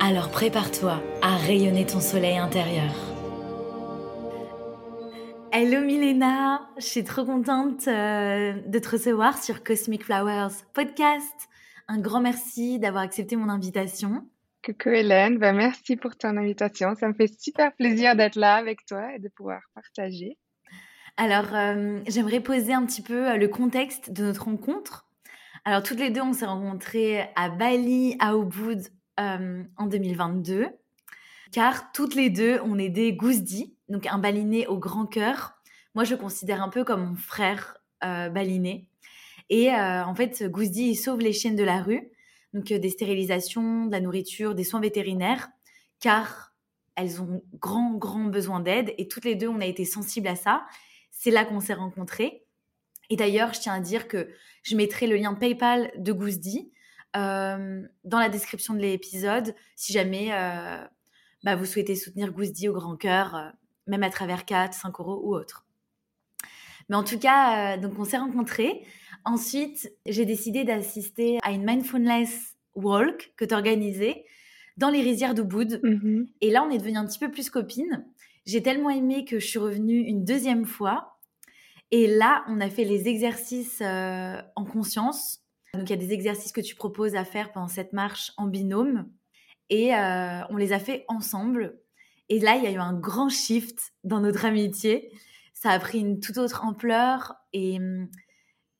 Alors prépare-toi à rayonner ton soleil intérieur. Hello Milena, je suis trop contente euh, de te recevoir sur Cosmic Flowers Podcast. Un grand merci d'avoir accepté mon invitation. Coucou Hélène, ben merci pour ton invitation. Ça me fait super plaisir d'être là avec toi et de pouvoir partager. Alors, euh, j'aimerais poser un petit peu euh, le contexte de notre rencontre. Alors, toutes les deux, on s'est rencontrées à Bali, à Ubud, euh, en 2022, car toutes les deux, on est des donc un baliné au grand cœur. Moi, je considère un peu comme mon frère euh, baliné. Et euh, en fait, Gousdi, il sauve les chiennes de la rue, donc des stérilisations, de la nourriture, des soins vétérinaires, car elles ont grand, grand besoin d'aide. Et toutes les deux, on a été sensibles à ça. C'est là qu'on s'est rencontrés. Et d'ailleurs, je tiens à dire que je mettrai le lien PayPal de Gousdi euh, dans la description de l'épisode si jamais euh, bah, vous souhaitez soutenir Gousdi au grand cœur, euh, même à travers 4, 5 euros ou autre. Mais en tout cas, donc on s'est rencontrés. Ensuite, j'ai décidé d'assister à une mindfulness walk que tu organisais dans les rizières d'Ubud. Mm-hmm. Et là, on est devenu un petit peu plus copines. J'ai tellement aimé que je suis revenue une deuxième fois. Et là, on a fait les exercices en conscience. Donc il y a des exercices que tu proposes à faire pendant cette marche en binôme et euh, on les a fait ensemble. Et là, il y a eu un grand shift dans notre amitié. Ça a pris une toute autre ampleur et hum,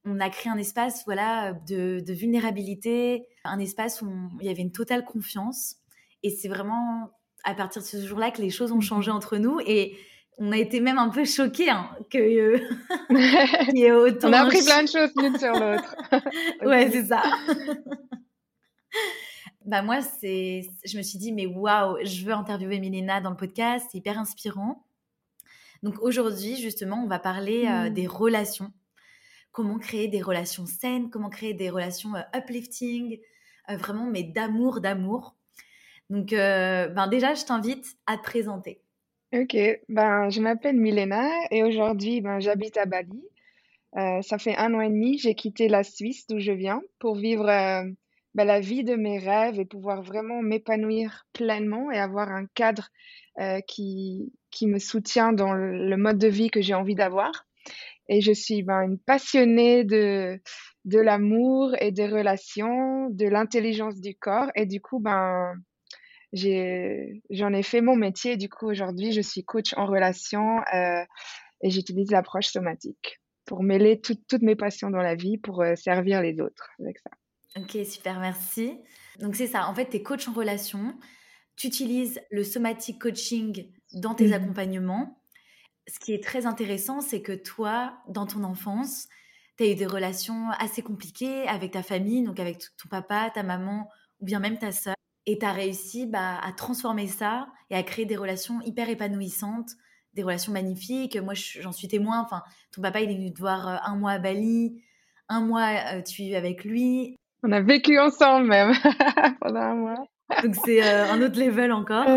on a créé un espace voilà de, vulnérabilité, un espace où il y avait une totale confiance. Et c'est vraiment à partir de ce jour-là que les choses ont changé entre nous. Et on a été même un peu choqués hein, que euh, y ait autant. on a appris plein de choses l'une sur l'autre. ouais, c'est ça. bah moi, c'est, je me suis dit mais waouh, je veux interviewer Milena dans le podcast, c'est hyper inspirant. Donc aujourd'hui, justement, on va parler euh, hmm. des relations. Comment créer des relations saines, comment créer des relations euh, uplifting, vraiment mais d'amour, d'amour. Donc ben déjà, je t'invite à te présenter. Ok, ben, je m'appelle Milena et aujourd'hui, ben, j'habite à Bali. Euh, ça fait un an et demi, j'ai quitté la Suisse d'où je viens pour vivre euh, ben, la vie de mes rêves et pouvoir vraiment m'épanouir pleinement et avoir un cadre euh, qui, qui me soutient dans le, mode de vie que j'ai envie d'avoir. Et je suis ben, une passionnée de, de l'amour et des relations, de l'intelligence du corps. Et du coup, ben, j'en ai, fait mon métier. Du coup, aujourd'hui, je suis coach en relation euh, et j'utilise l'approche somatique pour mêler toutes mes passions dans la vie, pour euh, servir les autres avec ça. Ok, super, merci. Donc c'est ça, en fait, tu es coach en relation, tu utilises le somatic coaching dans tes mmh. accompagnements. Ce qui est très intéressant, c'est que toi, dans ton enfance, tu as eu des relations assez compliquées avec ta famille, donc avec ton papa, ta maman ou bien même ta sœur. Et tu as réussi bah, à transformer ça et à créer des relations hyper épanouissantes, des relations magnifiques. Moi, j'en suis témoin. Enfin, ton papa, il est venu te voir euh, un mois à Bali, un mois, euh, tu es avec lui. On a vécu ensemble même pendant un mois. Donc, c'est euh, un autre level encore.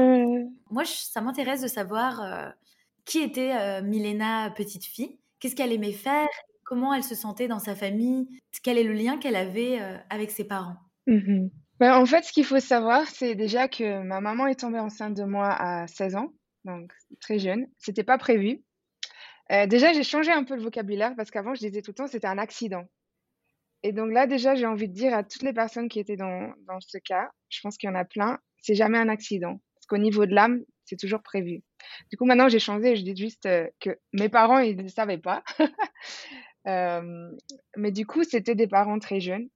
Moi, ça m'intéresse de savoir qui était Milena, petite fille. Qu'est-ce qu'elle aimait faire? Comment elle se sentait dans sa famille? Quel est le lien qu'elle avait avec ses parents? Mmh ben, en fait, ce qu'il faut savoir, c'est déjà que ma maman est tombée enceinte de moi à 16 ans, donc très jeune. C'était pas prévu. Euh, déjà, j'ai changé un peu le vocabulaire parce qu'avant, je disais tout le temps c'était un accident. Et donc là, déjà, j'ai envie de dire à toutes les personnes qui étaient dans, ce cas, je pense qu'il y en a plein, c'est jamais un accident. Parce qu'au niveau de l'âme, c'est toujours prévu. Du coup, maintenant, j'ai changé je dis juste euh, que mes parents, ils ne savaient pas. euh, mais du coup, c'était des parents très jeunes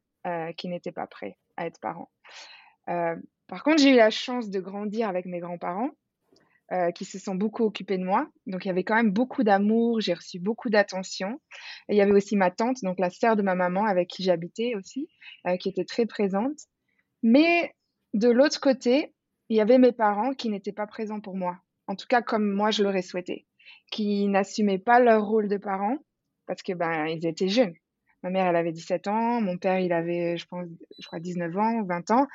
qui n'étaient pas prêts à être parents. Euh, par contre, j'ai eu la chance de grandir avec mes grands-parents euh, qui se sont beaucoup occupés de moi. Donc, il y avait quand même beaucoup d'amour, j'ai reçu beaucoup d'attention. Il y avait aussi ma tante, donc la sœur de ma maman avec qui j'habitais aussi, qui était très présente. Mais de l'autre côté, il y avait mes parents qui n'étaient pas présents pour moi. En tout cas, comme moi, je l'aurais souhaité. Qui n'assumaient pas leur rôle de parents parce que, ben, ils étaient jeunes. Ma mère, elle avait 17 ans. Mon père, il avait, je pense, je crois 19 ans, 20 ans.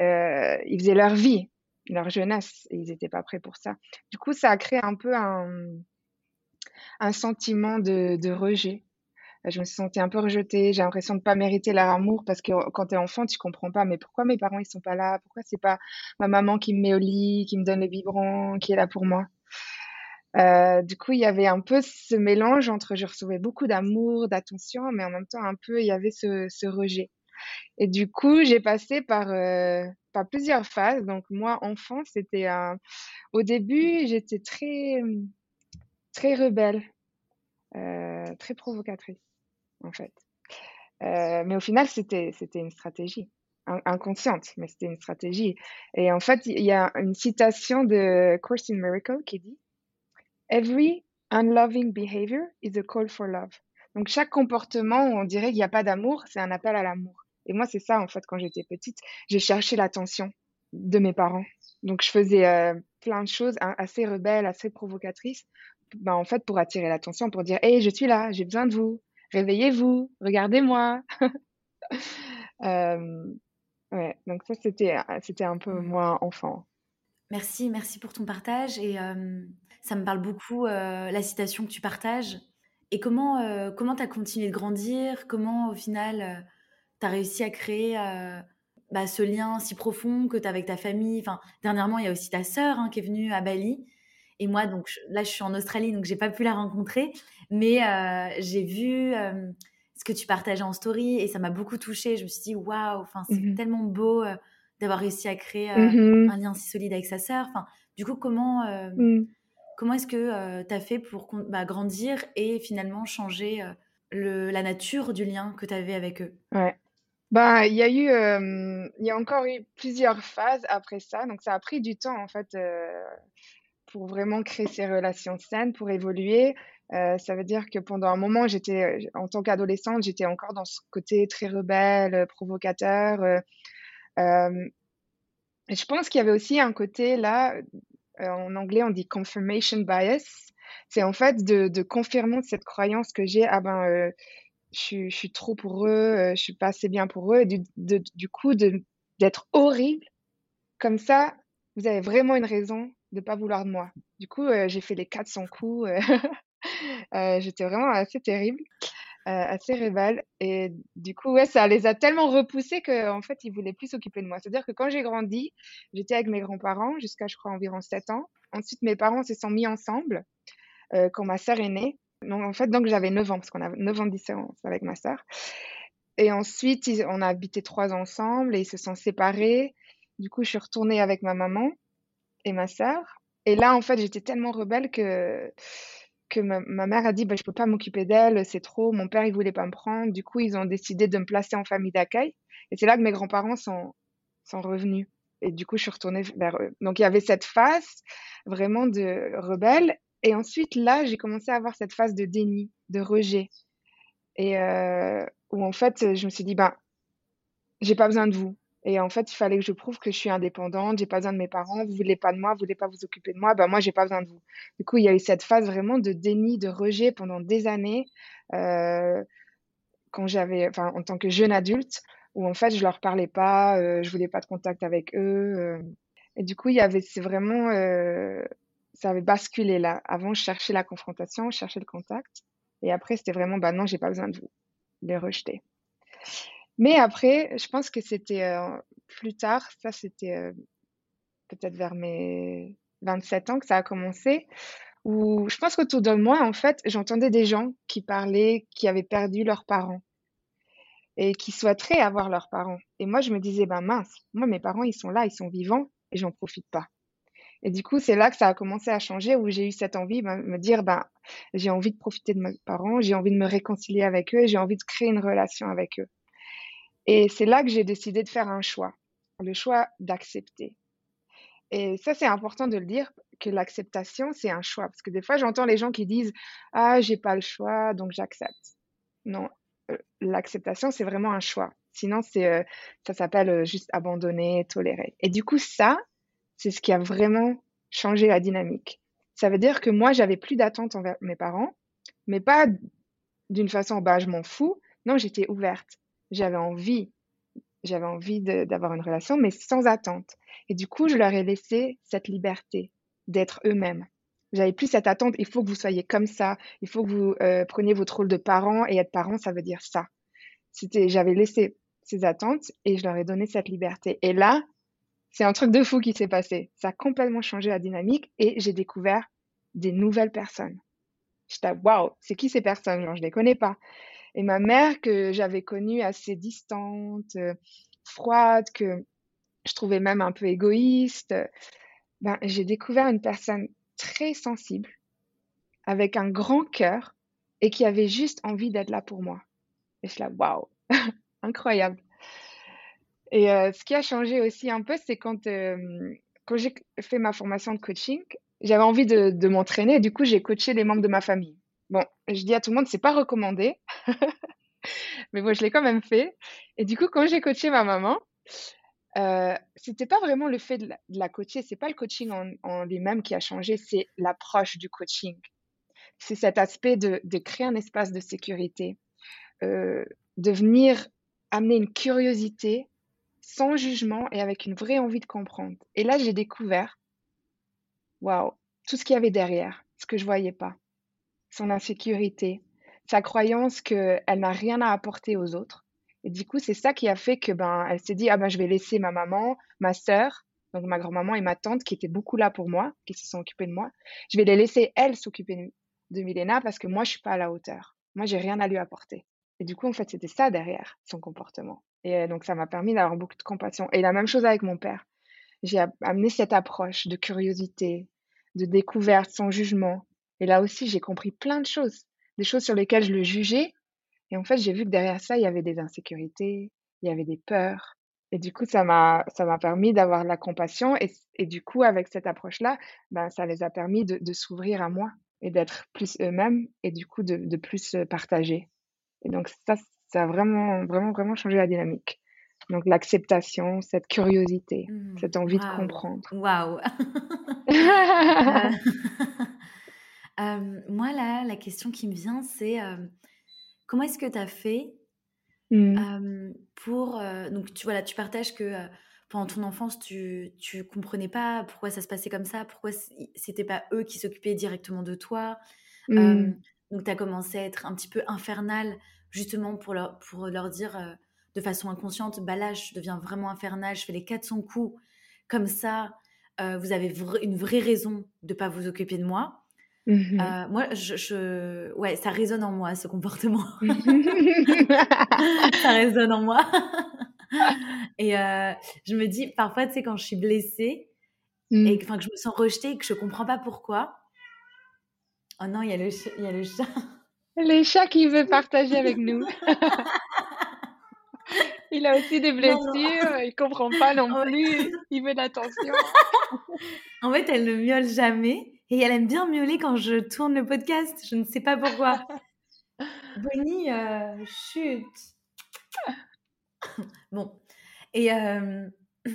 Euh, ils faisaient leur vie, leur jeunesse, et ils n'étaient pas prêts pour ça. Du coup, ça a créé un peu un, sentiment de, rejet je me sentie un peu rejetée. J'ai l'impression de pas mériter leur amour parce que quand tu es enfant, tu comprends pas. Mais pourquoi mes parents ils sont pas là? Pourquoi c'est pas ma maman qui me met au lit, qui me donne le biberon, qui est là pour moi? Euh, du coup, il y avait un peu ce mélange entre je recevais beaucoup d'amour, d'attention, mais en même temps un peu il y avait ce, ce rejet. Et du coup, j'ai passé par, euh, par plusieurs phases. Donc moi, enfant, c'était un... au début, j'étais très très rebelle, euh, très provocatrice en fait. Euh, mais au final, c'était une stratégie inconsciente, mais c'était une stratégie. Et en fait, il y a une citation de Course in Miracle qui dit Every unloving behavior is a call for love. Donc chaque comportement où on dirait qu'il n'y a pas d'amour, c'est un appel à l'amour. Et moi, c'est ça en fait quand j'étais petite, j'ai cherché l'attention de mes parents. Donc je faisais euh, plein de choses assez rebelles, assez provocatrices, ben, en fait pour attirer l'attention, pour dire hey, je suis là, j'ai besoin de vous réveillez-vous, regardez-moi. Euh, ouais, donc ça, c'était, c'était un peu mmh. moi, enfant. Merci, merci pour ton partage. Et euh, ça me parle beaucoup, euh, la citation que tu partages. Et comment comment tu as continué de grandir? Comment, au final, tu as réussi à créer bah, ce lien si profond que tu as avec ta famille? Enfin, Dernièrement, il y a aussi ta sœur hein, qui est venue à Bali. Et moi, donc là, je suis en Australie, donc j'ai pas pu la rencontrer, mais euh, j'ai vu euh, ce que tu partageais en story et ça m'a beaucoup touchée. Je me suis dit, waouh, enfin, c'est mmh tellement beau euh, d'avoir réussi à créer mmh un lien si solide avec sa sœur. Enfin, du coup, comment, mmh. Comment est-ce que tu as fait pour bah, grandir et finalement changer le, la nature du lien que tu avais avec eux? Ouais. Bah, il y a eu, il y encore eu plusieurs phases après ça, donc ça a pris du temps en fait pour vraiment créer ces relations saines, pour évoluer. Euh, ça veut dire que pendant un moment, j'étais, euh, en tant qu'adolescente, j'étais encore dans ce côté très rebelle, euh, provocateur. Euh, je pense qu'il y avait aussi un côté là, en anglais on dit confirmation bias. C'est en fait de, de confirmer cette croyance que j'ai, ah ben, je, je, suis trop pour eux, je suis pas assez bien pour eux, et du, coup d'être horrible. Comme ça, vous avez vraiment une raison de pas vouloir de moi. Du coup, euh, j'ai fait les 400 coups. Euh, euh, j'étais vraiment assez terrible, assez rebelle. Et du coup, ouais, ça les a tellement repoussés qu'en en fait, ils voulaient plus s'occuper de moi. C'est-à-dire que quand j'ai grandi, j'étais avec mes grands-parents jusqu'à, je crois, environ 7 ans. Ensuite, mes parents se sont mis ensemble quand ma sœur est née. Donc, en fait, donc j'avais 9 ans, parce qu'on a 9 ans de différence avec ma sœur. Et ensuite, on a habité 3 ans ensemble et ils se sont séparés. Du coup, je suis retournée avec ma maman et ma sœur. Et là, en fait, j'étais tellement rebelle que, que ma, mère a dit bah, Je peux pas m'occuper d'elle, c'est trop. Mon père, il voulait pas me prendre. Du coup, ils ont décidé de me placer en famille d'accueil. Et c'est là que mes grands-parents sont, sont revenus. Et du coup, je suis retournée vers eux. Donc, il y avait cette phase vraiment de rebelle. Et ensuite, là, j'ai commencé à avoir cette phase de déni, de rejet. Et euh, où, en fait, je me suis dit ben, J'ai pas besoin de vous. Et en fait, il fallait que je prouve que je suis indépendante, j'ai pas besoin de mes parents, vous voulez pas de moi, vous voulez pas vous occuper de moi, ben moi j'ai pas besoin de vous. Du coup, il y a eu cette phase vraiment de déni, de rejet pendant des années, euh, quand j'avais, enfin, en tant que jeune adulte, où en fait je leur parlais pas, euh, je voulais pas de contact avec eux. Euh. et du coup, il y avait, c'est vraiment, euh, ça avait basculé là. Avant, je cherchais la confrontation, je cherchais le contact, et après c'était vraiment, bah non, j'ai pas besoin de vous, les rejeter. Mais après, je pense que c'était euh, plus tard, ça c'était euh, peut-être vers mes 27 ans que ça a commencé, où je pense qu'autour de moi, en fait, j'entendais des gens qui parlaient, qui avaient perdu leurs parents et qui souhaiteraient avoir leurs parents. Et moi, je me disais, ben mince, moi, mes parents, ils sont là, ils sont vivants et j'en profite pas. Et du coup, c'est là que ça a commencé à changer, où j'ai eu cette envie, de ben, me dire, ben, j'ai envie de profiter de mes parents, j'ai envie de me réconcilier avec eux, j'ai envie de créer une relation avec eux. Et c'est là que j'ai décidé de faire un choix, le choix d'accepter. Et ça, c'est important de le dire, que l'acceptation, c'est un choix. Parce que des fois, j'entends les gens qui disent Ah, j'ai pas le choix, donc j'accepte. Non, euh, l'acceptation, c'est vraiment un choix. Sinon, c'est, euh, ça s'appelle euh, juste abandonner, tolérer. Et du coup, ça, c'est ce qui a vraiment changé la dynamique. Ça veut dire que moi, j'avais plus d'attente envers mes parents, mais pas d'une façon, bah, je m'en fous. Non, j'étais ouverte. J'avais envie. J'avais envie d'avoir une relation, mais sans attente. Et du coup, je leur ai laissé cette liberté d'être eux-mêmes. J'avais plus cette attente, il faut que vous soyez comme ça, il faut que vous euh, preniez votre rôle de parent, et être parent, ça veut dire ça. C'était, j'avais laissé ces attentes et je leur ai donné cette liberté. Et là, c'est un truc de fou qui s'est passé. Ça a complètement changé la dynamique et j'ai découvert des nouvelles personnes. J'étais waouh, c'est qui ces personnes? Je les connais pas. Et ma mère que j'avais connue assez distante, euh, froide, que je trouvais même un peu égoïste, ben, j'ai découvert une personne très sensible, avec un grand cœur et qui avait juste envie d'être là pour moi. Et je suis là, waouh, incroyable. Et euh, ce qui a changé aussi un peu, c'est quand, euh, quand j'ai fait ma formation de coaching, j'avais envie de, de m'entraîner du coup, j'ai coaché les membres de ma famille. Bon, je dis à tout le monde, c'est pas recommandé, mais bon, je l'ai quand même fait. Et du coup, quand j'ai coaché ma maman, euh, c'était pas vraiment le fait de la, de la coacher, c'est pas le coaching en, lui-même qui a changé, c'est l'approche du coaching. C'est cet aspect de, de, créer un espace de sécurité, euh, de venir amener une curiosité sans jugement et avec une vraie envie de comprendre. Et là, j'ai découvert, waouh, tout ce qu'il y avait derrière, ce que je voyais pas, son insécurité, sa croyance qu'elle n'a rien à apporter aux autres et du coup, c'est ça qui a fait que ben, elle s'est dit ah ben je vais laisser ma maman, ma sœur, donc ma grand-maman et ma tante qui étaient beaucoup là pour moi, qui se sont occupées de moi. Je vais les laisser elles s'occuper de Milena parce que moi je suis pas à la hauteur. Moi j'ai rien à lui apporter. Et du coup en fait c'était ça derrière son comportement. Et euh, donc ça m'a permis d'avoir beaucoup de compassion. Et la même chose avec mon père. J'ai amené cette approche de curiosité, de découverte, sans jugement. Et là aussi j'ai compris plein de choses, des choses sur lesquelles je le jugeais et en fait, j'ai vu que derrière ça, il y avait des insécurités, il y avait des peurs. Et du coup, ça m'a, ça m'a permis d'avoir de la compassion. Et, et, du coup, avec cette approche-là, ben, ça les a permis de, de s'ouvrir à moi et d'être plus eux-mêmes et du coup de, de, plus partager. Et donc, ça, ça a vraiment, vraiment, vraiment changé la dynamique. Donc, l'acceptation, cette curiosité, mmh. cette envie wow. de comprendre. Waouh! euh, moi, là, la question qui me vient, c'est euh, Comment est-ce que tu as fait mmh. pour... donc, tu, voilà, tu partages que pendant ton enfance, tu ne comprenais pas pourquoi ça se passait comme ça, pourquoi c'était pas eux qui s'occupaient directement de toi. Mmh. donc, tu as commencé à être un petit peu infernal, justement pour leur, pour leur dire de façon inconsciente, bah là, je deviens vraiment infernal, je fais les 400 coups comme ça. vous avez une vraie raison de ne pas vous occuper de moi. Mmh euh, moi, je, je, ouais, ça résonne en moi ce comportement. ça résonne en moi. et euh, je me dis, parfois, tu sais, quand je suis blessée mmh. et enfin que je me sens rejetée et que je comprends pas pourquoi. Oh non, il y a le, il y a le chat. Les chats qui veut partager avec nous. il a aussi des blessures, non, non. il comprend pas non plus, il veut l'attention. en fait, elle ne miaule jamais. Et elle aime bien miauler quand je tourne le podcast. Je ne sais pas pourquoi. Bonnie, euh, chute. bon. Et euh,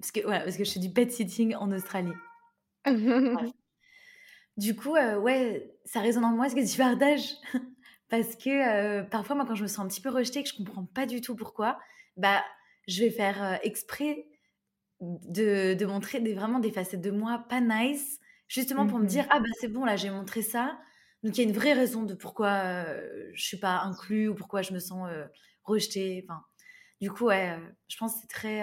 parce, que, voilà, parce que je fais du pet sitting en Australie. Du coup, euh, ouais, ça résonne en moi ce que tu partages. parce que euh, parfois, moi, quand je me sens un petit peu rejetée, que je comprends pas du tout pourquoi, bah, je vais faire exprès de, de montrer des, vraiment des facettes de moi pas nice justement pour me dire ah bah c'est bon là j'ai montré ça. Donc il y a une vraie raison de pourquoi euh, je suis pas inclus ou pourquoi je me sens euh, rejetée. Enfin du coup ouais euh, je pense que c'est très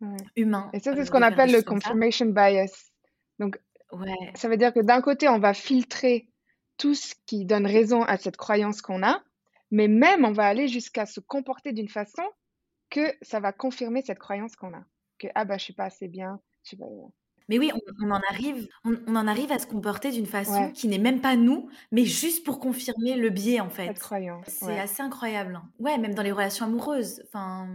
ouais. humain et ça c'est ce qu'on appelle le confirmation bias. Donc ouais. ça veut dire que d'un côté on va filtrer tout ce qui donne raison à cette croyance qu'on a mais même on va aller jusqu'à se comporter d'une façon que ça va confirmer cette croyance qu'on a. Que ah bah je suis pas assez bien je suis pas mais oui, on, on en arrive, on, on, en arrive à se comporter d'une façon ouais. qui n'est même pas nous, mais juste pour confirmer le biais en fait. C'est ouais. assez incroyable. Hein. Ouais, même dans les relations amoureuses. Enfin,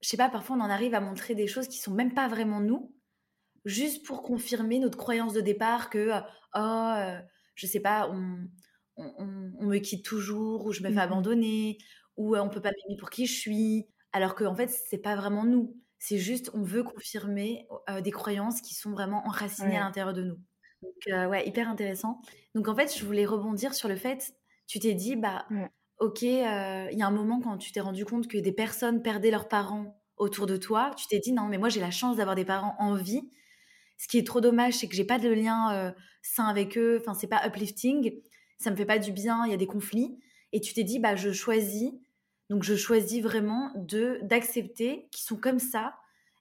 je sais pas, parfois on en arrive à montrer des choses qui sont même pas vraiment nous, juste pour confirmer notre croyance de départ que oh, euh, je sais pas, on, on, me quitte toujours ou je me fais mmh abandonner ou euh, on peut pas m'aimer pour qui je suis, alors qu'en en fait c'est pas vraiment nous C'est juste, on veut confirmer des croyances qui sont vraiment enracinées à l'intérieur de nous. Donc, ouais, hyper intéressant. Donc, en fait, je voulais rebondir sur le fait, tu t'es dit, bah, ok, il y a un moment quand tu t'es rendu compte que des personnes perdaient leurs parents autour de toi, tu t'es dit, non, mais moi, j'ai la chance d'avoir des parents en vie. Ce qui est trop dommage, c'est que j'ai pas de lien sain avec eux. Enfin, c'est pas uplifting. Ça me fait pas du bien. Il y a des conflits. Et tu t'es dit, bah, je choisis donc je choisis vraiment de d'accepter qu'ils sont comme ça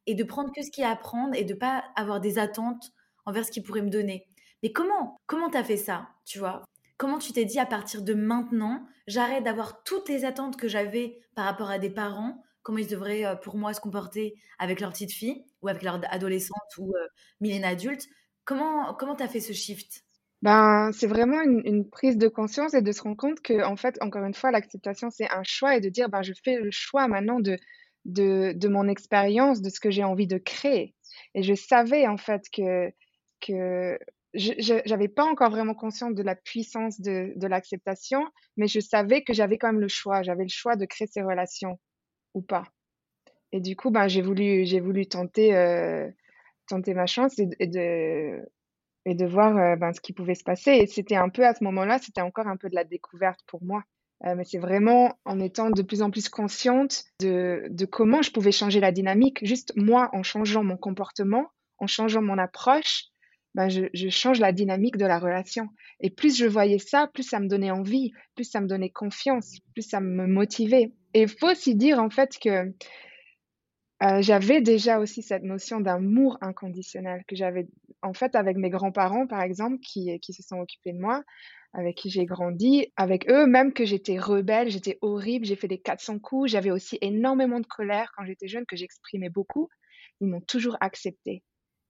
et de prendre que ce qu'il y a à prendre et de pas avoir des attentes envers ce qu'ils pourraient me donner. Mais comment comment t'as fait ça, tu vois? Comment tu t'es dit à partir de maintenant, j'arrête d'avoir toutes les attentes que j'avais par rapport à des parents, comment ils devraient euh, pour moi se comporter avec leur petite fille ou avec leur adolescente ou euh, millénaire adulte. Comment comment t'as fait ce shift? Ben, c'est vraiment une, prise de conscience et de se rendre compte que, en fait, encore une fois, l'acceptation, c'est un choix et de dire, ben, je fais le choix maintenant de, de, de mon expérience, de ce que j'ai envie de créer. Et je savais, en fait, que, que je n'avais pas encore vraiment conscience de la puissance de, de l'acceptation, mais je savais que j'avais quand même le choix. J'avais le choix de créer ces relations ou pas. Et du coup, ben, j'ai voulu, voulu tenter, euh, tenter ma chance et de, et de voir euh, ben, ce qui pouvait se passer. Et c'était un peu à ce moment-là, c'était encore un peu de la découverte pour moi. Euh, mais c'est vraiment en étant de plus en plus consciente de, de comment je pouvais changer la dynamique. Juste moi, en changeant mon comportement, en changeant mon approche, ben je, je, change la dynamique de la relation. Et plus je voyais ça, plus ça me donnait envie, plus ça me donnait confiance, plus ça me motivait. Et il faut aussi dire en fait que euh, j'avais déjà aussi cette notion d'amour inconditionnel que j'avais en fait avec mes grands-parents par exemple qui, se sont occupés de moi, avec qui j'ai grandi, avec eux même que j'étais rebelle, j'étais horrible, j'ai fait des 400 coups, j'avais aussi énormément de colère quand j'étais jeune que j'exprimais beaucoup. Ils m'ont toujours accepté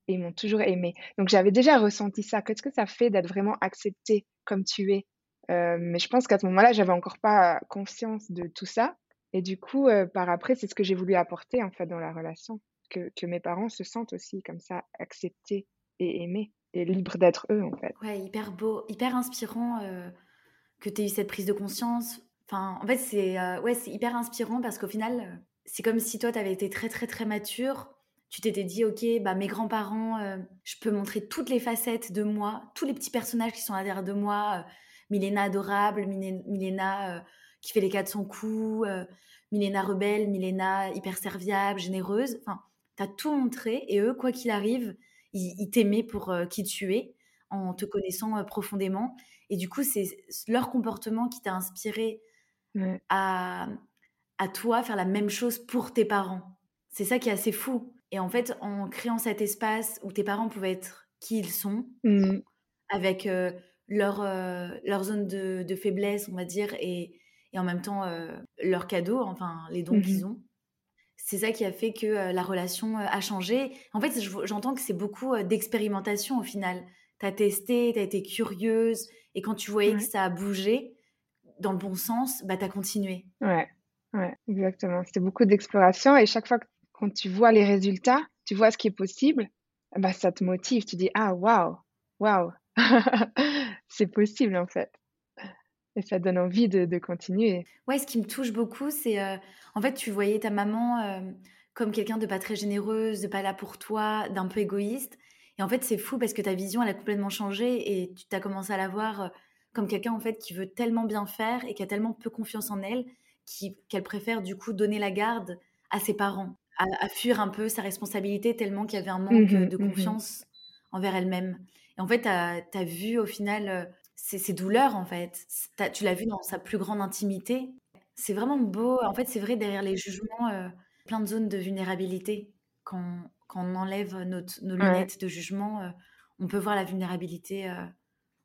ils m'ont toujours aimé. Donc j'avais déjà ressenti ça. Qu'est-ce que ça fait d'être vraiment accepté comme tu es? Euh, Mais je pense qu'à ce moment-là, j'avais encore pas conscience de tout ça. Et du coup, euh, par après, c'est ce que j'ai voulu apporter en fait dans la relation, que, que mes parents se sentent aussi comme ça, acceptés et aimés et libres d'être eux en fait. Ouais, hyper beau, hyper inspirant euh, que tu aies eu cette prise de conscience. Enfin, en fait, c'est euh, ouais, c'est hyper inspirant parce qu'au final, c'est comme si toi, tu avais été très, très, très mature. Tu t'étais dit, OK, bah, mes grands-parents, je peux montrer toutes les facettes de moi, tous les petits personnages qui sont à derrière de moi. Milena adorable, Milena qui fait les 400 coups, euh, Milena rebelle, Milena hyper serviable, généreuse. Enfin, tu as tout montré et eux, quoi qu'il arrive, ils, t'aimaient pour euh, qui tu es en te connaissant euh, profondément. Et du coup, c'est leur comportement qui t'a inspiré à, à toi faire la même chose pour tes parents. C'est ça qui est assez fou. Et en fait, en créant cet espace où tes parents pouvaient être qui ils sont, mmh. avec leur, leur zone de, de, faiblesse, on va dire, et, et en même temps euh, leurs cadeaux, enfin les dons qu'ils mmh ont. C'est ça qui a fait que euh, la relation euh, a changé. En fait, j'entends que c'est beaucoup d'expérimentation au final. Tu as testé, tu as été curieuse, et quand tu voyais que ça a bougé dans le bon sens, bah, tu as continué. Ouais, ouais, exactement. C'était beaucoup d'exploration, et chaque fois que quand tu vois les résultats, tu vois ce qui est possible, bah, ça te motive. Tu dis, ah, waouh, waouh, c'est possible en fait et ça donne envie de, continuer. Ouais, ce qui me touche beaucoup, c'est euh, en fait, tu voyais ta maman euh, comme quelqu'un de pas très généreuse, de pas là pour toi, d'un peu égoïste. Et en fait, c'est fou parce que ta vision, elle a complètement changé et tu as commencé à la voir euh, comme quelqu'un en fait qui veut tellement bien faire et qui a tellement peu confiance en elle qu'elle préfère du coup donner la garde à ses parents, à, fuir un peu sa responsabilité tellement qu'il y avait un manque mmh de mmh confiance envers elle-même. Et en fait, tu as, vu au final c'est ses douleurs en fait. Tu l'as vu dans sa plus grande intimité. C'est vraiment beau. En fait, c'est vrai, derrière les jugements, euh, plein de zones de vulnérabilité. Quand, quand on enlève notre, nos lunettes de jugement, euh, on peut voir la vulnérabilité euh,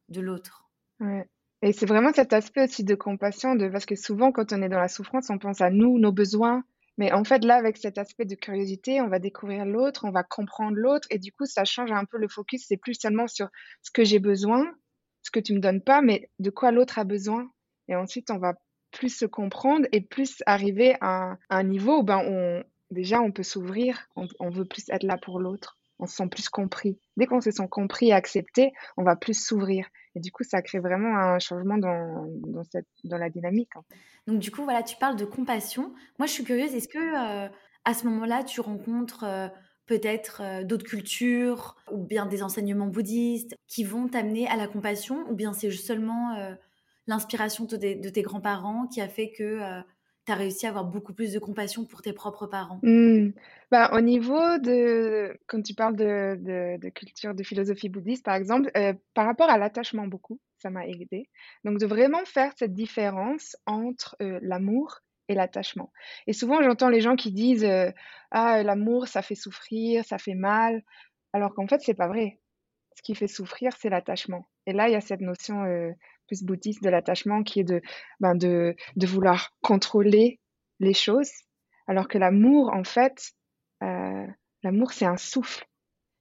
de l'autre. Ouais. Et c'est vraiment cet aspect aussi de compassion, de, parce que souvent, quand on est dans la souffrance, on pense à nous, nos besoins. Mais en fait, là, avec cet aspect de curiosité, on va découvrir l'autre, on va comprendre l'autre, et du coup, ça change un peu le focus. C'est plus seulement sur ce que j'ai besoin, ce que tu me donnes pas, mais de quoi l'autre a besoin. Et ensuite, on va plus se comprendre et plus arriver à, un niveau où ben, on, déjà on peut s'ouvrir, on, veut plus être là pour l'autre, on se sent plus compris. Dès qu'on se sent compris et accepté, on va plus s'ouvrir. Et du coup, ça crée vraiment un changement dans, dans, cette, dans la dynamique. Donc du coup, voilà, tu parles de compassion. Moi, je suis curieuse, est-ce que... Euh, à ce moment-là, tu rencontres peut-être d'autres cultures ou bien des enseignements bouddhistes qui vont t'amener à la compassion ou bien c'est seulement l'inspiration de, tes grands-parents qui a fait que tu as réussi à avoir beaucoup plus de compassion pour tes propres parents? Mmh. bah, Au niveau de, quand tu parles de, de, culture, de philosophie bouddhiste, par exemple, par rapport à l'attachement beaucoup, ça m'a aidé. Donc de vraiment faire cette différence entre l'amour et l'attachement. Et souvent, j'entends les gens qui disent Ah, l'amour, ça fait souffrir, ça fait mal. Alors qu'en fait, c'est pas vrai. Ce qui fait souffrir, c'est l'attachement. Et là, il y a cette notion plus bouddhiste de l'attachement qui est de, ben de, de vouloir contrôler les choses. Alors que l'amour, en fait, l'amour, c'est un souffle.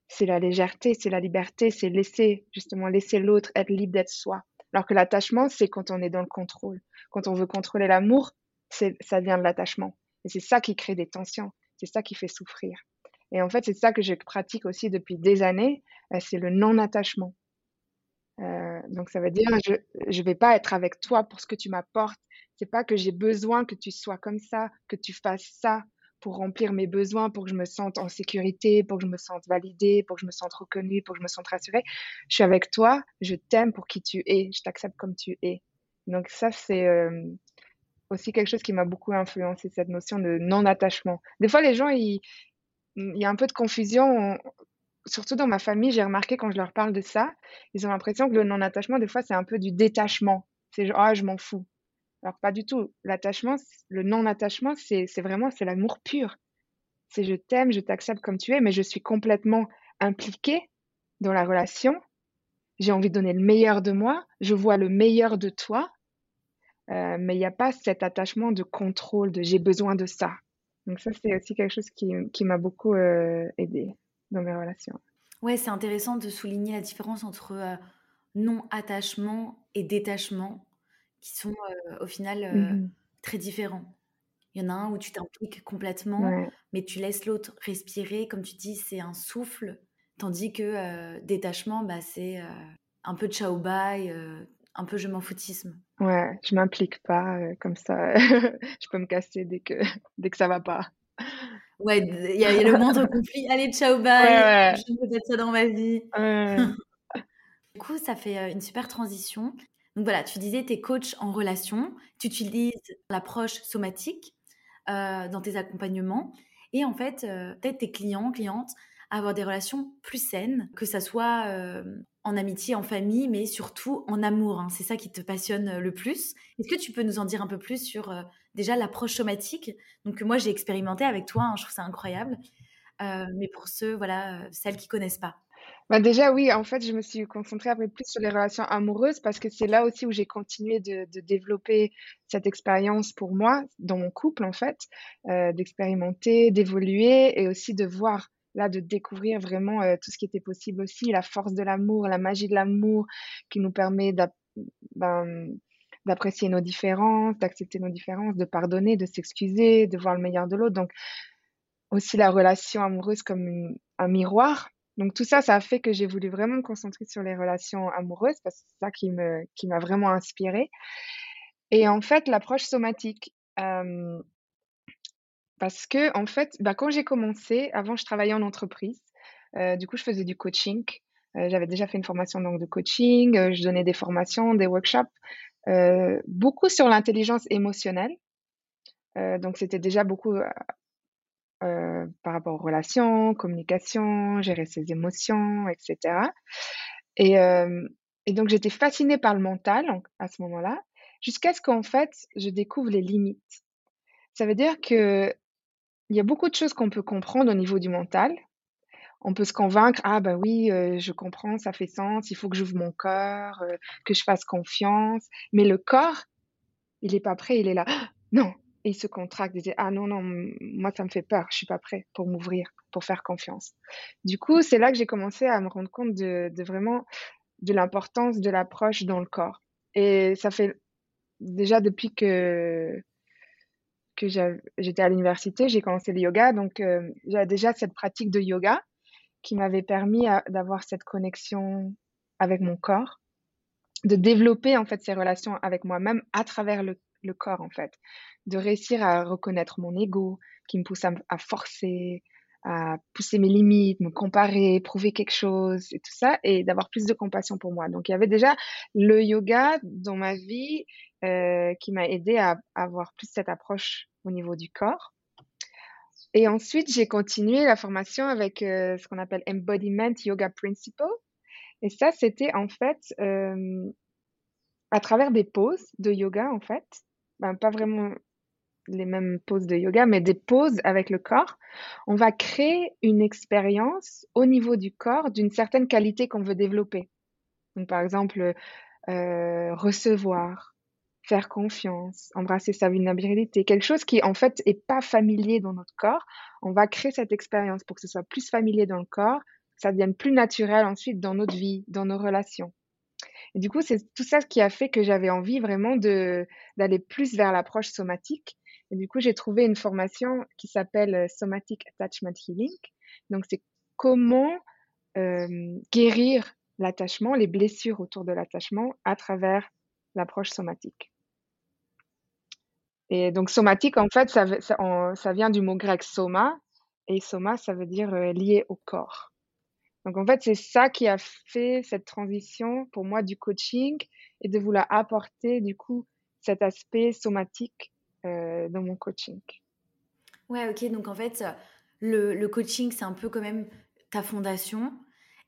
C'est la légèreté, c'est la liberté, c'est laisser, justement, laisser l'autre être libre d'être soi. Alors que l'attachement, c'est quand on est dans le contrôle. Quand on veut contrôler l'amour, ça vient de l'attachement. Et c'est ça qui crée des tensions, c'est ça qui fait souffrir. Et en fait, c'est ça que je pratique aussi depuis des années, euh, c'est le non-attachement. Euh, donc ça veut dire, je ne vais pas être avec toi pour ce que tu m'apportes. C'est pas que j'ai besoin que tu sois comme ça, que tu fasses ça pour remplir mes besoins, pour que je me sente en sécurité, pour que je me sente validée, pour que je me sente reconnue, pour que je me sente rassurée. Je suis avec toi, je t'aime pour qui tu es, je t'accepte comme tu es. Donc ça, c'est euh, aussi quelque chose qui m'a beaucoup influencé, cette notion de non-attachement. Des fois, les gens, il, y a un peu de confusion. Surtout dans ma famille, j'ai remarqué quand je leur parle de ça, ils ont l'impression que le non-attachement, des fois, c'est un peu du détachement. C'est genre, ah, je m'en fous. Alors, pas du tout. L'attachement, le non-attachement, c'est vraiment, c'est l'amour pur. C'est je t'aime, je t'accepte comme tu es, mais je suis complètement impliquée dans la relation. J'ai envie de donner le meilleur de moi. Je vois le meilleur de toi. Euh, mais il n'y a pas cet attachement de contrôle, de j'ai besoin de ça. Donc ça, c'est aussi quelque chose qui, qui m'a beaucoup euh, aidé dans mes relations. Ouais, c'est intéressant de souligner la différence entre euh, non-attachement et détachement, qui sont au final mmh très différents. Il y en a un où tu t'impliques complètement, mais tu laisses l'autre respirer. Comme tu dis, c'est un souffle. Tandis que détachement, bah, c'est un peu de ciao bye, un peu je m'en foutisme. Ouais, je m'implique pas euh, comme ça. je peux me casser dès que, dès que ça va pas. Ouais, il y, a le moindre conflit. Allez, ciao, bye. Je veux être ça dans ma vie. du coup, ça fait euh, une super transition. Donc voilà, tu disais, tu es coach en relation, tu utilises l'approche somatique euh, dans tes accompagnements. Et en fait, peut-être tes clients, clientes, avoir des relations plus saines, que ça soit en amitié, en famille, mais surtout en amour. Hein. C'est ça qui te passionne euh, le plus. Est-ce que tu peux nous en dire un peu plus sur euh, déjà l'approche somatique? Donc moi j'ai expérimenté avec toi, hein, je trouve ça incroyable. Euh, mais pour ceux, voilà, celles qui connaissent pas. Bah déjà oui, en fait je me suis concentrée un peu plus sur les relations amoureuses parce que c'est là aussi où j'ai continué de, développer cette expérience pour moi dans mon couple en fait, d'expérimenter, d'évoluer et aussi de voir là de découvrir vraiment euh, tout ce qui était possible aussi, la force de l'amour, la magie de l'amour qui nous permet ben, d'apprécier nos différences, d'accepter nos différences, de pardonner, de s'excuser, de voir le meilleur de l'autre. Donc aussi la relation amoureuse comme un miroir. Donc tout ça, ça a fait que j'ai voulu vraiment me concentrer sur les relations amoureuses parce que c'est ça qui me qui m'a vraiment inspirée. Et en fait, l'approche somatique. Euh, parce que, en fait, bah, quand j'ai commencé, avant, je travaillais en entreprise. Euh, du coup, je faisais du coaching. Euh, j'avais déjà fait une formation donc, de coaching. Euh, je donnais des formations, des workshops, beaucoup sur l'intelligence émotionnelle. donc, c'était déjà beaucoup par rapport aux relations, communication, gérer ses émotions, etc. Et, donc, j'étais fascinée par le mental à ce moment-là, jusqu'à ce qu'en fait, je découvre les limites. Ça veut dire que il y a beaucoup de choses qu'on peut comprendre au niveau du mental. On peut se convaincre, ah bah oui, euh, je comprends, ça fait sens, il faut que j'ouvre mon cœur, euh, que je fasse confiance. Mais le corps, il n'est pas prêt, il est là, non, et il se contracte, il dit, ah non, non, moi ça me fait peur, je suis pas prêt pour m'ouvrir, pour faire confiance. Du coup, c'est là que j'ai commencé à me rendre compte de vraiment de l'importance de l'approche dans le corps. Et ça fait déjà depuis que que j'étais à l'université, j'ai commencé le yoga, donc euh, j'avais déjà cette pratique de yoga qui m'avait permis d'avoir cette connexion avec mon corps, de développer en fait ces relations avec moi-même à travers le, corps en fait. de réussir à reconnaître mon ego qui me pousse à, forcer, à pousser mes limites, me comparer, prouver quelque chose et tout ça, et d'avoir plus de compassion pour moi. Donc il y avait déjà le yoga dans ma vie euh, qui m'a aidé à, avoir plus cette approche au niveau du corps. Et ensuite, j'ai continué la formation avec euh, ce qu'on appelle Embodiment Yoga Principle. Et ça, c'était en fait euh, à travers des poses de yoga, en fait. Ben, pas vraiment les mêmes poses de yoga, mais des poses avec le corps. On va créer une expérience au niveau du corps d'une certaine qualité qu'on veut développer. Donc, par exemple, euh, recevoir, faire confiance, embrasser sa vulnérabilité, quelque chose qui en fait est pas familier dans notre corps. On va créer cette expérience pour que ce soit plus familier dans le corps, que ça devienne plus naturel ensuite dans notre vie, dans nos relations. Et du coup, c'est tout ça qui a fait que j'avais envie vraiment d'aller plus vers l'approche somatique. Et du coup, j'ai trouvé une formation qui s'appelle euh, Somatic Attachment Healing. Donc, c'est comment euh, guérir l'attachement, les blessures autour de l'attachement à travers l'approche somatique. Et donc somatique, en fait, ça, vient du mot grec soma, et soma, ça veut dire euh, lié au corps. Donc en fait, c'est ça qui a fait cette transition pour moi du coaching et de vouloir apporter du coup cet aspect somatique dans mon coaching. Ouais, ok. Donc en fait, le, le coaching, c'est un peu quand même ta fondation.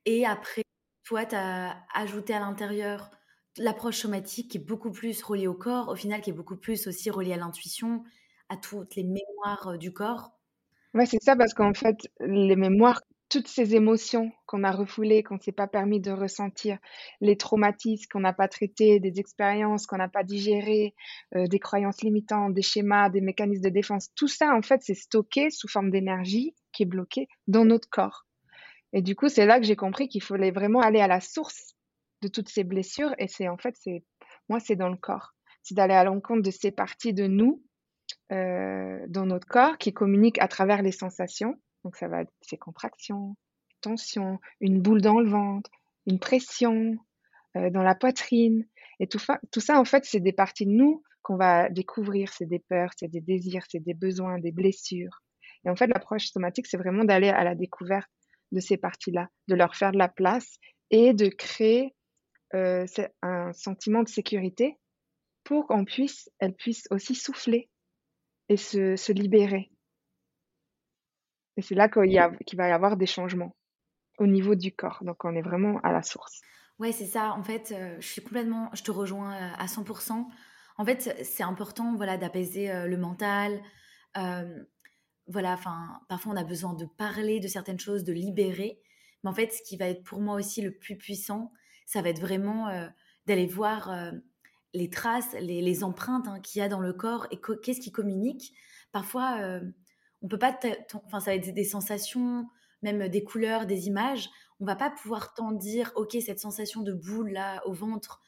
Et après, toi, tu as ajouté à l'intérieur l'approche somatique qui est beaucoup plus reliée au corps, au final qui est beaucoup plus aussi reliée à l'intuition, à toutes les mémoires euh, du corps. Ouais, c'est ça, parce qu'en fait, les mémoires, toutes ces émotions qu'on a refoulées, qu'on ne s'est pas permis de ressentir, les traumatismes qu'on n'a pas traités, des expériences qu'on n'a pas digérées, euh, des croyances limitantes, des schémas, des mécanismes de défense, tout ça, en fait, c'est stocké sous forme d'énergie qui est bloquée dans notre corps. Et du coup, c'est là que j'ai compris qu'il fallait vraiment aller à la source de toutes ces blessures. Et c'est en fait, c'est moi, c'est dans le corps. C'est d'aller à l'encontre de ces parties de nous euh, dans notre corps qui communiquent à travers les sensations. Donc ça va être ces contractions, tension, une boule dans le ventre, une pression euh, dans la poitrine. Et tout, ça, en fait, c'est des parties de nous qu'on va découvrir. C'est des peurs, c'est des désirs, c'est des besoins, des blessures. Et en fait, l'approche somatique, c'est vraiment d'aller à la découverte de ces parties-là, de leur faire de la place et de créer euh, un sentiment de sécurité pour qu'on puisse, elle puisse aussi souffler et se libérer. Et c'est là qu'il, y va y avoir des changements au niveau du corps. Donc on est vraiment à la source. Ouais, c'est ça. En fait, euh, je suis complètement, je te rejoins euh, à 100%. En fait, c'est important, voilà, d'apaiser le mental. voilà, enfin, parfois on a besoin de parler de certaines choses, de libérer. Mais en fait, ce qui va être pour moi aussi le plus puissant, ça va être vraiment euh, d'aller voir euh, les traces, les, empreintes hein, qu'il y a dans le corps et qu'est-ce qui communique. Parfois, euh, on peut pas, enfin, ça va être des sensations, même des couleurs, des images. On va pas pouvoir tant dire, ok, cette sensation de boule là au ventre,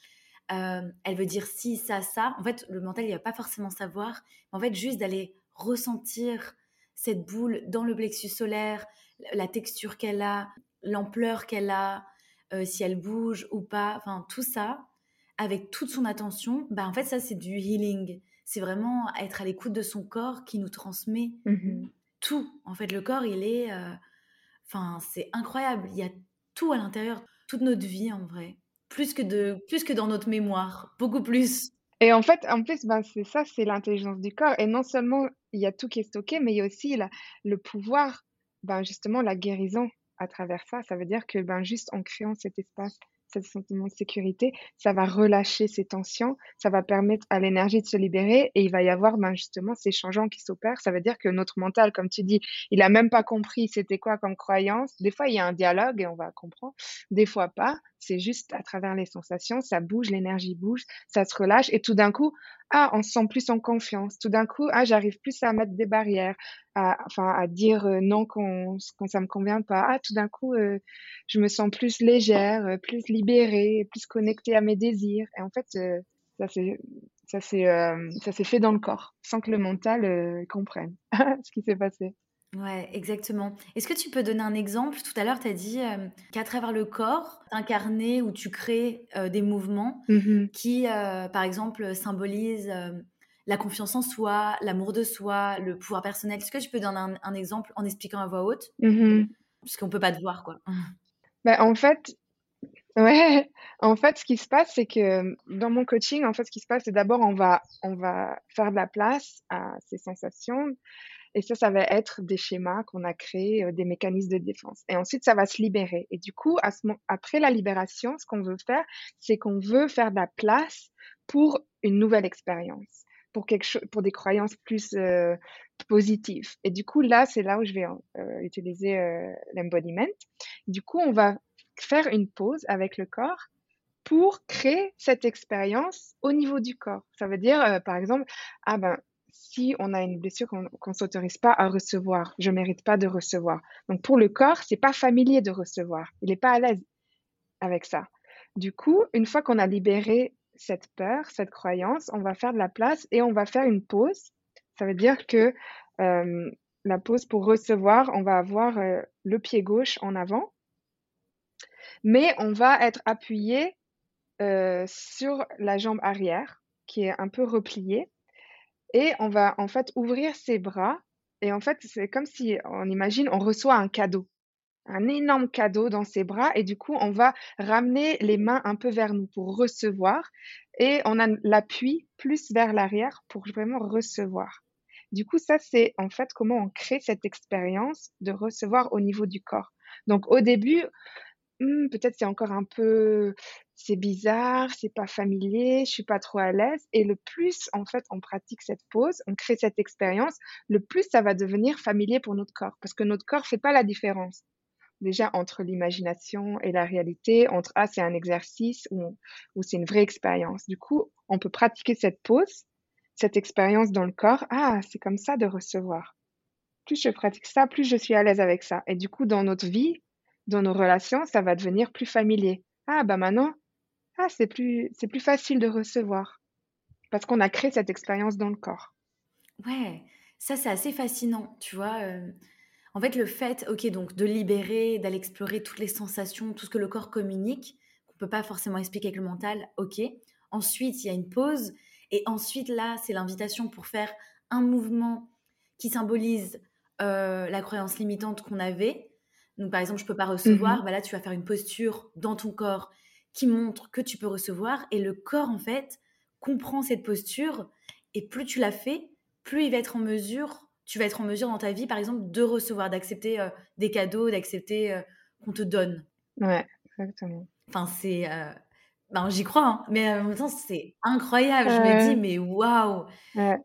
elle veut dire si, ça, ça. En fait, le mental, il va pas forcément savoir. En fait, juste d'aller ressentir cette boule dans le plexus solaire, la texture qu'elle a, l'ampleur qu'elle a, euh, si elle bouge ou pas, enfin tout ça, avec toute son attention, bah en fait ça c'est du healing. C'est vraiment être à l'écoute de son corps qui nous transmet mmh tout. En fait le corps il est, euh, enfin c'est incroyable. Il y a tout à l'intérieur, toute notre vie en vrai, plus que de, plus que dans notre mémoire, beaucoup plus. Et en fait, en plus, ben, c'est ça, c'est l'intelligence du corps. Et non seulement il y a tout qui est stocké, mais il y a aussi le pouvoir, ben, justement, la guérison à travers ça. Ça veut dire que ben, juste en créant cet espace, ce sentiment de sécurité, ça va relâcher ces tensions, ça va permettre à l'énergie de se libérer et il va y avoir ben, justement ces changements qui s'opèrent. Ça veut dire que notre mental, comme tu dis, il a même pas compris c'était quoi comme croyance. Des fois, il y a un dialogue et on va comprendre. Des fois pas. C'est juste à travers les sensations, ça bouge, l'énergie bouge, ça se relâche et tout d'un coup, ah, on se sent plus en confiance. Tout d'un coup, ah, j'arrive plus à mettre des barrières, à, enfin, à dire euh, non quand, quand ça me convient pas. Ah, tout d'un coup, euh, je me sens plus légère, euh, plus libérée, plus connectée à mes désirs. Et en fait, ça c'est ça s'est ça s'est fait dans le corps, sans que le mental comprenne ce qui s'est passé. Ouais, exactement. Est-ce que tu peux donner un exemple? Tout à l'heure, tu as dit qu'à travers le corps, incarné ou tu crées des mouvements mmh qui, par exemple, symbolisent la confiance en soi, l'amour de soi, le pouvoir personnel. Est-ce que tu peux donner un, exemple en expliquant à voix haute? Mmh Parce qu'on peut pas te voir, quoi. Bah, en fait, ouais, en fait, ce qui se passe, c'est que dans mon coaching, en fait, ce qui se passe, c'est d'abord, on va, on va faire de la place à ces sensations. Et ça, ça va être des schémas qu'on a créés, euh, des mécanismes de défense. Et ensuite, ça va se libérer. Et du coup, à ce après la libération, ce qu'on veut faire, c'est qu'on veut faire de la place pour une nouvelle expérience, pour quelque chose, pour des croyances plus euh, positives. Et du coup, là, c'est là où je vais euh, utiliser l'embodiment. Du coup, on va faire une pause avec le corps pour créer cette expérience au niveau du corps. Ça veut dire, par exemple, ah ben, si on a une blessure qu'on ne s'autorise pas à recevoir. Je ne mérite pas de recevoir. Donc pour le corps, c'est pas familier de recevoir. Il n'est pas à l'aise avec ça. Du coup, une fois qu'on a libéré cette peur, cette croyance, on va faire de la place et on va faire une pause. Ça veut dire que euh, la pause pour recevoir, on va avoir euh, le pied gauche en avant, mais on va être appuyé euh, sur la jambe arrière qui est un peu repliée et on va en fait ouvrir ses bras. Et en fait, c'est comme si, on imagine, on reçoit un cadeau, un énorme cadeau dans ses bras. Et du coup, on va ramener les mains un peu vers nous pour recevoir. Et on a l'appui plus vers l'arrière pour vraiment recevoir. Du coup, ça, c'est en fait comment on crée cette expérience de recevoir au niveau du corps. Donc, au début, Mmh, peut-être c'est encore un peu c'est bizarre, c'est pas familier, je suis pas trop à l'aise et le plus en fait on pratique cette pause, on crée cette expérience, le plus ça va devenir familier pour notre corps parce que notre corps fait pas la différence. Déjà entre l'imagination et la réalité, entre ah c'est un exercice ou, c'est une vraie expérience. Du coup, on peut pratiquer cette pause, cette expérience dans le corps. Ah, c'est comme ça de recevoir. Plus je pratique ça, plus je suis à l'aise avec ça. Et du coup, dans notre vie, dans nos relations, ça va devenir plus familier. Ah, bah maintenant, ah, c'est plus, c'est plus facile de recevoir. Parce qu'on a créé cette expérience dans le corps. Ouais, ça c'est assez fascinant, tu vois. Euh, en fait, le fait, ok, donc de libérer, d'aller explorer toutes les sensations, tout ce que le corps communique, qu'on peut pas forcément expliquer avec le mental, ok. Ensuite, il y a une pause, et ensuite là, c'est l'invitation pour faire un mouvement qui symbolise euh, la croyance limitante qu'on avait, donc, par exemple, je peux pas recevoir. Mmh bah là, tu vas faire une posture dans ton corps qui montre que tu peux recevoir. Et le corps, en fait, comprend cette posture. Et plus tu la fais, plus il va être en mesure, tu vas être en mesure dans ta vie, par exemple, de recevoir, d'accepter euh, des cadeaux, d'accepter euh, qu'on te donne. Ouais, exactement. Enfin, c'est. Euh, ben, j'y crois, hein. mais en même temps, c'est incroyable. Je me dis, mais waouh! Ouais.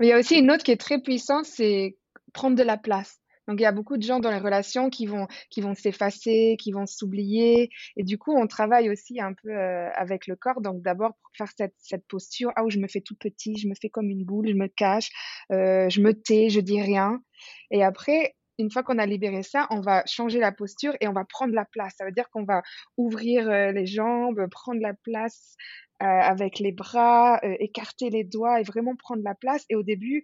Il y a aussi une autre qui est très puissante, c'est prendre de la place. Donc, il y a beaucoup de gens dans les relations qui vont, qui vont s'effacer, qui vont s'oublier. Et du coup, on travaille aussi un peu euh, avec le corps. Donc, d'abord, pour faire cette, cette posture, ah, où je me fais tout petit, je me fais comme une boule, je me cache, euh, je me tais, je dis rien. Et après, une fois qu'on a libéré ça, on va changer la posture et on va prendre la place. Ça veut dire qu'on va ouvrir euh, les jambes, prendre la place avec les bras, écarter les doigts et vraiment prendre la place. Et au début,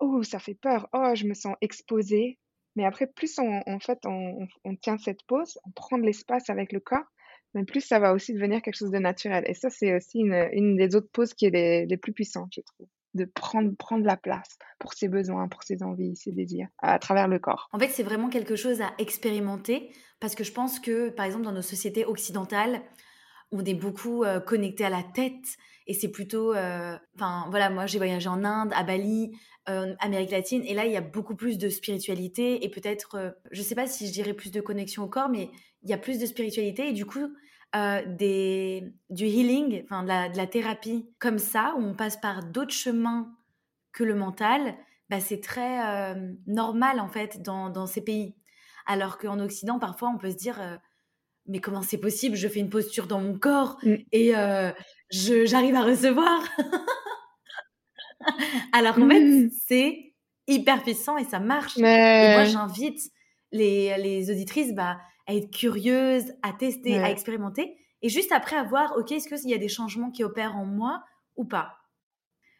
oh, ça fait peur, oh, je me sens exposée. Mais après, plus on, en fait, on, tient cette pause, on prend de l'espace avec le corps, mais plus ça va aussi devenir quelque chose de naturel. Et ça, c'est aussi une, des autres pauses qui est les, plus puissantes, je trouve de prendre, prendre la place pour ses besoins, pour ses envies, ses désirs, à, travers le corps. En fait, c'est vraiment quelque chose à expérimenter, parce que je pense que, par exemple, dans nos sociétés occidentales, on est beaucoup euh, connecté à la tête, et c'est plutôt, euh, enfin voilà, moi j'ai voyagé en Inde, à Bali, euh, Amérique latine. Et là, il y a beaucoup plus de spiritualité et peut-être, euh, je sais pas si je dirais plus de connexion au corps, mais il y a plus de spiritualité et du coup, des, du healing, enfin de la, thérapie comme ça, où on passe par d'autres chemins que le mental, bah, c'est très normal en fait dans, dans, ces pays. Alors qu'en Occident, parfois, on peut se dire mais comment c'est possible? Je fais une posture dans mon corps mm. et j'arrive à recevoir. Alors en fait, mmh. c'est hyper puissant et ça marche. Et moi, j'invite les, les, auditrices bah, à être curieuses, à tester, à expérimenter. Et juste après, à voir, OK, est-ce qu'il y a des changements qui opèrent en moi ou pas?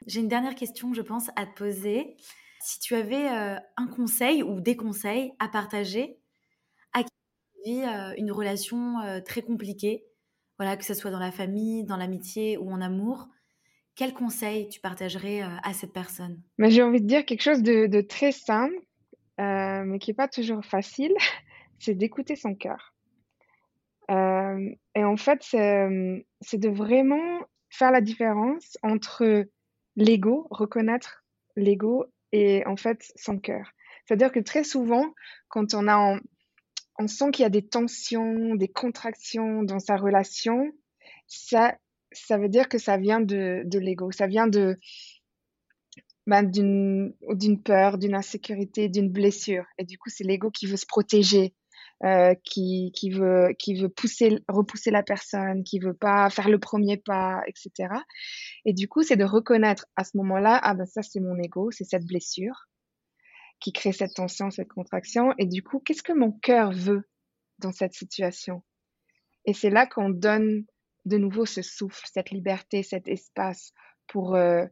J'ai une dernière question, je pense, à te poser. Si tu avais euh, un conseil ou des conseils à partager euh, une relation euh, très compliquée, voilà, que ce soit dans la famille, dans l'amitié ou en amour, quel conseil tu partagerais à cette personne? J'ai envie de dire quelque chose de, très simple, mais qui n'est pas toujours facile, c'est d'écouter son cœur. et en fait, c'est de vraiment faire la différence entre l'ego, reconnaître l'ego et en fait son cœur. C'est-à-dire que très souvent, quand on a on sent qu'il y a des tensions, des contractions dans sa relation, ça, ça veut dire que ça vient de, de l'ego, ça vient de ben, d'une peur, d'une insécurité, d'une blessure. Et du coup, c'est l'ego qui veut se protéger, euh, qui, qui, veut, qui veut pousser, repousser la personne, qui veut pas faire le premier pas, etc. Et du coup, c'est de reconnaître à ce moment-là, ah ben ça c'est mon ego, c'est cette blessure qui crée cette tension, cette contraction. Et du coup, qu'est-ce que mon cœur veut dans cette situation? Et c'est là qu'on donne de nouveau ce souffle, cette liberté, cet espace pour, euh,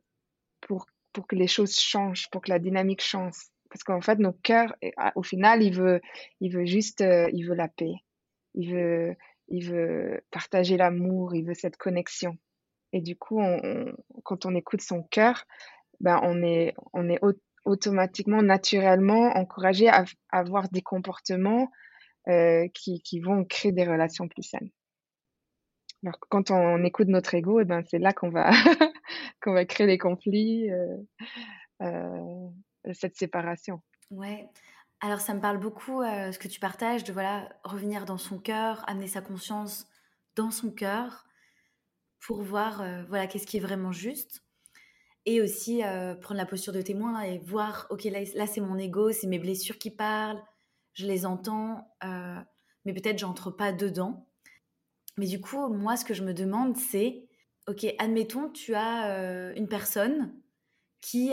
pour, pour que les choses changent, pour que la dynamique change. Parce qu'en fait, nos cœurs, ah, au final, il veut, il veut juste, euh, il veut la paix. Il veut, il veut partager l'amour, il veut cette connexion. Et du coup, quand on écoute son cœur, ben on est, on est automatiquement, naturellement encouragé à, avoir des comportements euh, qui, qui, vont créer des relations plus saines. Alors, quand on, écoute notre ego, eh ben, c'est là qu'on va, qu'on va créer les conflits. Euh, euh, cette séparation. Ouais. Alors ça me parle beaucoup ce que tu partages de voilà revenir dans son cœur, amener sa conscience dans son cœur pour voir voilà qu'est-ce qui est vraiment juste et aussi euh, prendre la posture de témoin et voir ok là, là c'est mon ego, c'est mes blessures qui parlent, je les entends, mais peut-être j'entre pas dedans. Mais du coup moi ce que je me demande c'est ok admettons tu as une personne qui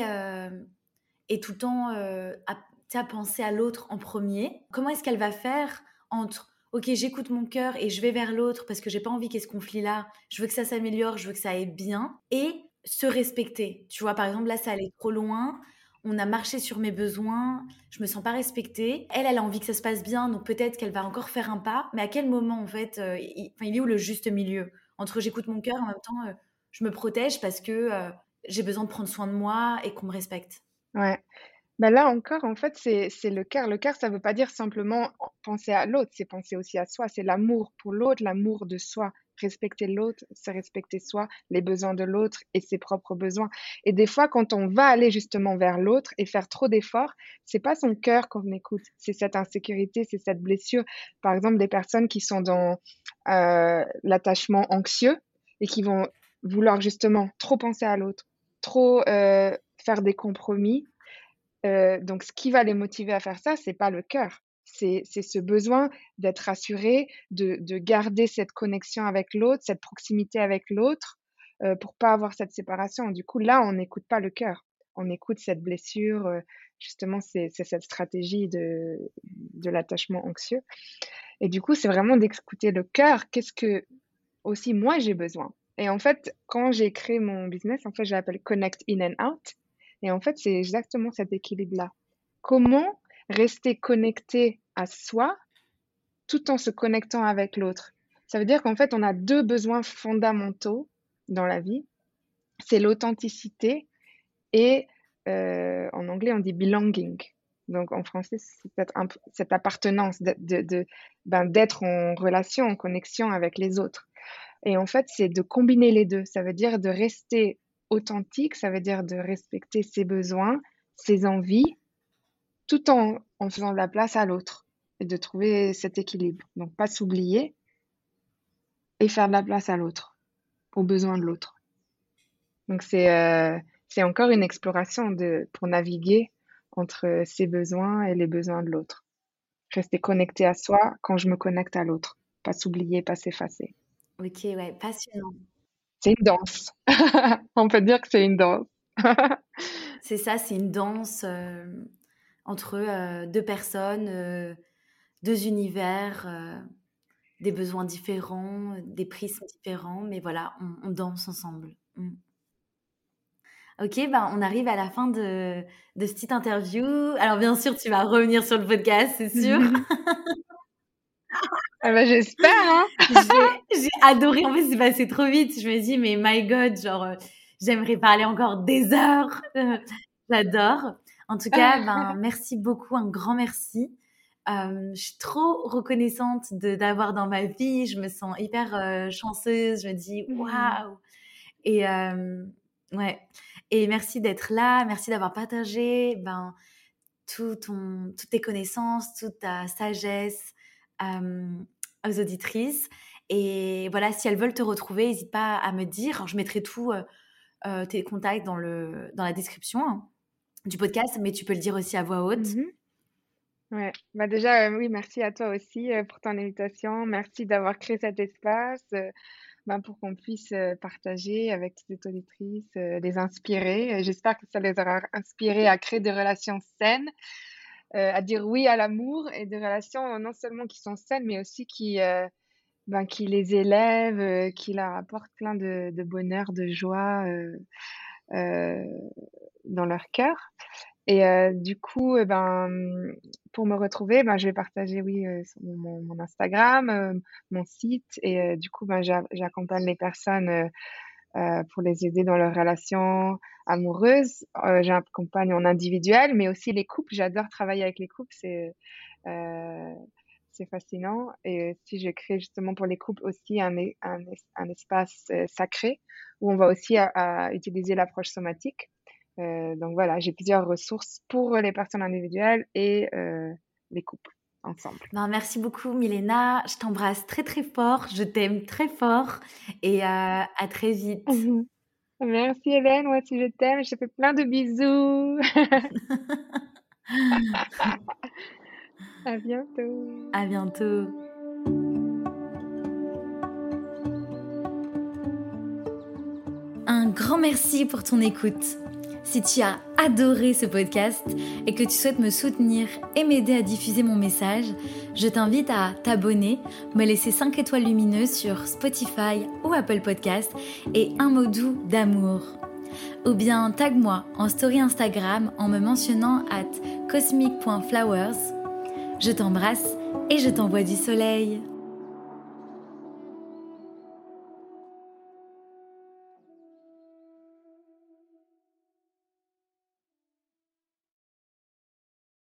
et tout le temps euh, à, penser à l'autre en premier. Comment est-ce qu'elle va faire entre ok j'écoute mon cœur et je vais vers l'autre parce que j'ai pas envie qu'il y ait ce conflit là, je veux que ça s'améliore, je veux que ça aille bien et se respecter. Tu vois par exemple là ça allait trop loin, on a marché sur mes besoins, je me sens pas respectée. Elle, elle a envie que ça se passe bien, donc peut-être qu'elle va encore faire un pas. Mais à quel moment, en fait, euh, il, est où le juste milieu? Entre j'écoute mon cœur en même temps, euh, je me protège parce que j'ai besoin de prendre soin de moi et qu'on me respecte. Ouais. Bah, là encore, en fait, c'est le cœur. Le cœur, ça veut pas dire simplement penser à l'autre, c'est penser aussi à soi. C'est l'amour pour l'autre, l'amour de soi. Respecter l'autre, c'est respecter soi, les besoins de l'autre et ses propres besoins. Et des fois, quand on va aller justement vers l'autre et faire trop d'efforts, c'est pas son cœur qu'on écoute, c'est cette insécurité, c'est cette blessure. Par exemple, des personnes qui sont dans euh, l'attachement anxieux et qui vont vouloir justement trop penser à l'autre, trop euh, faire des compromis. Euh, donc, ce qui va les motiver à faire ça, c'est pas le cœur. C'est ce besoin d'être rassuré, de, de, garder cette connexion avec l'autre, cette proximité avec l'autre, euh, pour pas avoir cette séparation. Du coup, là, on n'écoute pas le cœur. On écoute cette blessure. Euh, justement, c'est cette stratégie de, de l'attachement anxieux. Et du coup, c'est vraiment d'écouter le cœur. Qu'est-ce que aussi moi j'ai besoin? Et en fait, quand j'ai créé mon business, en fait, je l'appelle Connect In and Out. Et en fait, c'est exactement cet équilibre-là. Comment rester connecté à soi tout en se connectant avec l'autre Ça veut dire qu'en fait, on a deux besoins fondamentaux dans la vie. C'est l'authenticité et euh, en anglais, on dit belonging. Donc en français, c'est cette, cette appartenance d'être de, ben, en relation, en connexion avec les autres. Et en fait, c'est de combiner les deux. Ça veut dire de rester authentique, ça veut dire de respecter ses besoins, ses envies, tout en, en faisant de la place à l'autre et de trouver cet équilibre. Donc, pas s'oublier et faire de la place à l'autre, aux besoins de l'autre. Donc, c'est euh, c'est encore une exploration de, pour naviguer entre ses besoins et les besoins de l'autre. Rester connecté à soi quand je me connecte à l'autre. Pas s'oublier, pas s'effacer. Ok, ouais, passionnant. C'est une danse. On peut dire que c'est une danse. c'est ça, c'est une danse euh, entre euh, deux personnes, euh, deux univers, des besoins différents, des prismes différents, mais voilà, on, danse ensemble. Mm. Ok, ben on arrive à la fin de, de cette petite interview. Alors bien sûr, tu vas revenir sur le podcast, c'est sûr. Ah bah, j'espère. Hein j'ai adoré. En fait, c'est passé trop vite. Je me dis, mais my God, genre, euh, j'aimerais parler encore des heures. J'adore. En tout cas, ben, merci beaucoup, un grand merci. Euh, je suis trop reconnaissante d'avoir dans ma vie. Je me sens hyper euh, chanceuse. Je me dis mmh. waouh. Et euh, ouais. Et merci d'être là. Merci d'avoir partagé ben, tout ton, toutes tes connaissances, toute ta sagesse aux auditrices. Et voilà, si elles veulent te retrouver, n'hésite pas à me dire. je mettrai tout tes contacts dans, le, dans la description hein, du podcast, mais tu peux le dire aussi à voix haute. Mmh Ouais, bah déjà, euh, oui, merci à toi aussi euh, pour ton invitation. Merci d'avoir créé cet espace euh, ben, pour qu'on puisse partager avec les auditrices, les inspirer. J'espère que ça les aura inspirés à créer des relations saines, à dire oui à l'amour et des relations non seulement qui sont saines, mais aussi qui, ben, qui les élèvent, qui leur apportent plein de bonheur, de joie dans leur cœur. Et euh, du coup, eh ben, pour me retrouver, ben, je vais partager, oui, euh, mon, Instagram, euh, mon site. Et du coup, ben, j'accompagne les personnes pour les aider dans leurs relations amoureuses. j'accompagne en individuel, mais aussi les couples. J'adore travailler avec les couples. C'est fascinant. Et si je crée justement pour les couples aussi un, un, un espace sacré où on va aussi à utiliser l'approche somatique. Euh, donc voilà, j'ai plusieurs ressources pour les personnes individuelles et euh, les couples ensemble. Ben, merci beaucoup Milena, je t'embrasse très très fort, je t'aime très fort et euh, à très vite. Merci Hélène, moi aussi je t'aime, je te fais plein de bisous. à bientôt. À bientôt. Un grand merci pour ton écoute. Si tu as adoré ce podcast et que tu souhaites me soutenir et m'aider à diffuser mon message, je t'invite à t'abonner, me laisser 5 étoiles lumineuses sur Spotify ou Apple Podcast et un mot doux d'amour. Ou bien tag-moi en story Instagram en me mentionnant at cosmic.flowers. Je t'embrasse et je t'envoie du soleil.